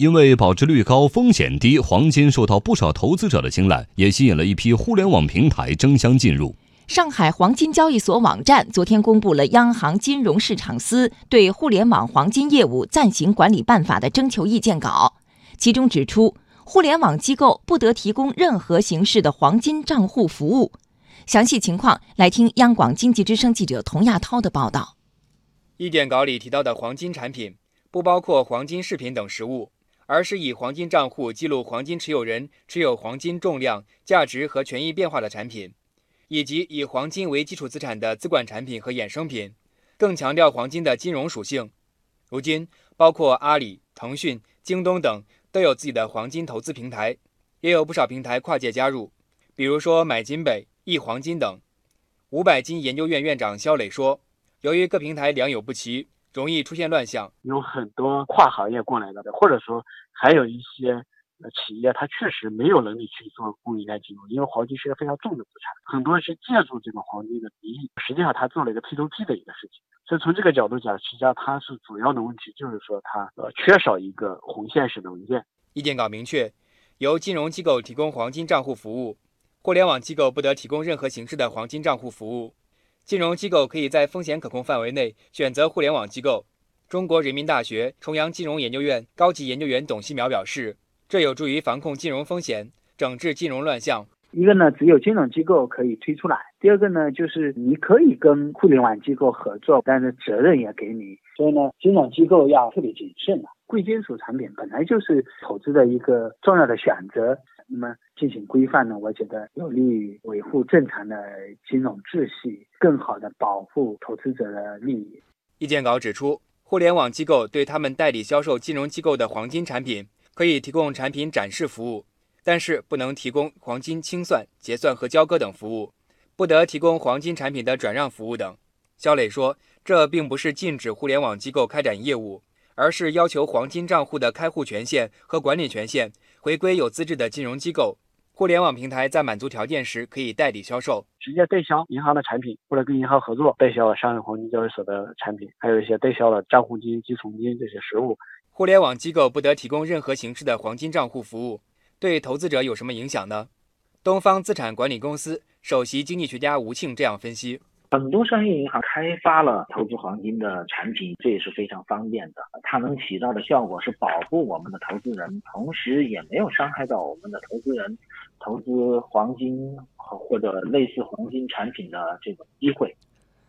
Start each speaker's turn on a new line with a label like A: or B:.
A: 因为保值率高、风险低，黄金受到不少投资者的青睐，也吸引了一批互联网平台争相进入。
B: 上海黄金交易所网站昨天公布了央行金融市场司对互联网黄金业务暂行管理办法的征求意见稿，其中指出，互联网机构不得提供任何形式的黄金账户服务。详细情况，来听央广经济之声记者童亚涛的报道。
C: 意见稿里提到的黄金产品，不包括黄金饰品等实物。而是以黄金账户记录黄金持有人持有黄金重量、价值和权益变化的产品，以及以黄金为基础资产的资管产品和衍生品，更强调黄金的金融属性。如今，包括阿里、腾讯、京东等都有自己的黄金投资平台，也有不少平台跨界加入，比如说买金北、易黄金等。五百金研究院院长肖磊说：“由于各平台良莠不齐。”容易出现乱象，
D: 有很多跨行业过来的，或者说还有一些呃企业，它确实没有能力去做供应链金融，因为黄金是一个非常重的资产，很多是借助这个黄金的名义，实际上他做了一个 P2P 的一个事情。所以从这个角度讲，实际上它是主要的问题，就是说它呃缺少一个红线式的文件。
C: 意见稿明确，由金融机构提供黄金账户服务，互联网机构不得提供任何形式的黄金账户服务。金融机构可以在风险可控范围内选择互联网机构。中国人民大学重阳金融研究院高级研究员董希淼表示，这有助于防控金融风险，整治金融乱象。
E: 一个呢，只有金融机构可以推出来；第二个呢，就是你可以跟互联网机构合作，但是责任也给你。所以呢，金融机构要特别谨慎了。贵金属产品本来就是投资的一个重要的选择。那么进行规范呢，我觉得有利于维护正常的金融秩序，更好的保护投资者的利益。
C: 意见稿指出，互联网机构对他们代理销售金融机构的黄金产品，可以提供产品展示服务，但是不能提供黄金清算、结算和交割等服务，不得提供黄金产品的转让服务等。肖磊说，这并不是禁止互联网机构开展业务，而是要求黄金账户的开户权限和管理权限。回归有资质的金融机构，互联网平台在满足条件时可以代理销售，
D: 直接代销银行的产品，或者跟银行合作代销上海黄金交易所的产品，还有一些代销了账户金、基存金这些实物。
C: 互联网机构不得提供任何形式的黄金账户服务，对投资者有什么影响呢？东方资产管理公司首席经济学家吴庆这样分析。
F: 很多商业银行开发了投资黄金的产品，这也是非常方便的。它能起到的效果是保护我们的投资人，同时也没有伤害到我们的投资人投资黄金或者类似黄金产品的这种机会。